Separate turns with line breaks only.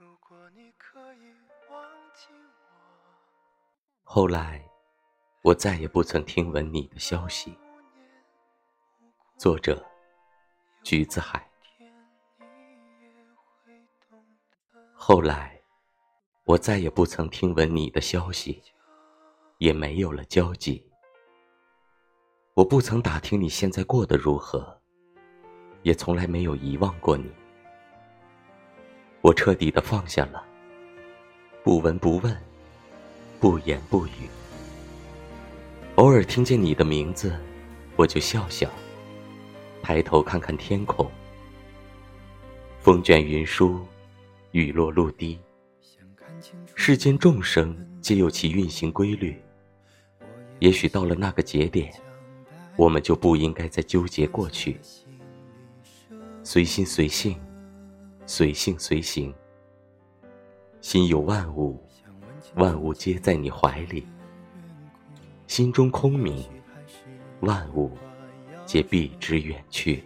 如果你可以忘记我后来，我再也不曾听闻你的消息。作者：橘子海。后来，我再也不曾听闻你的消息，也没有了交集。我不曾打听你现在过得如何，也从来没有遗忘过你。我彻底的放下了，不闻不问，不言不语。偶尔听见你的名字，我就笑笑，抬头看看天空。风卷云舒，雨落露滴。世间众生皆有其运行规律，也许到了那个节点。我们就不应该再纠结过去，随心随性，随性随行。心有万物，万物皆在你怀里。心中空明，万物皆避之远去。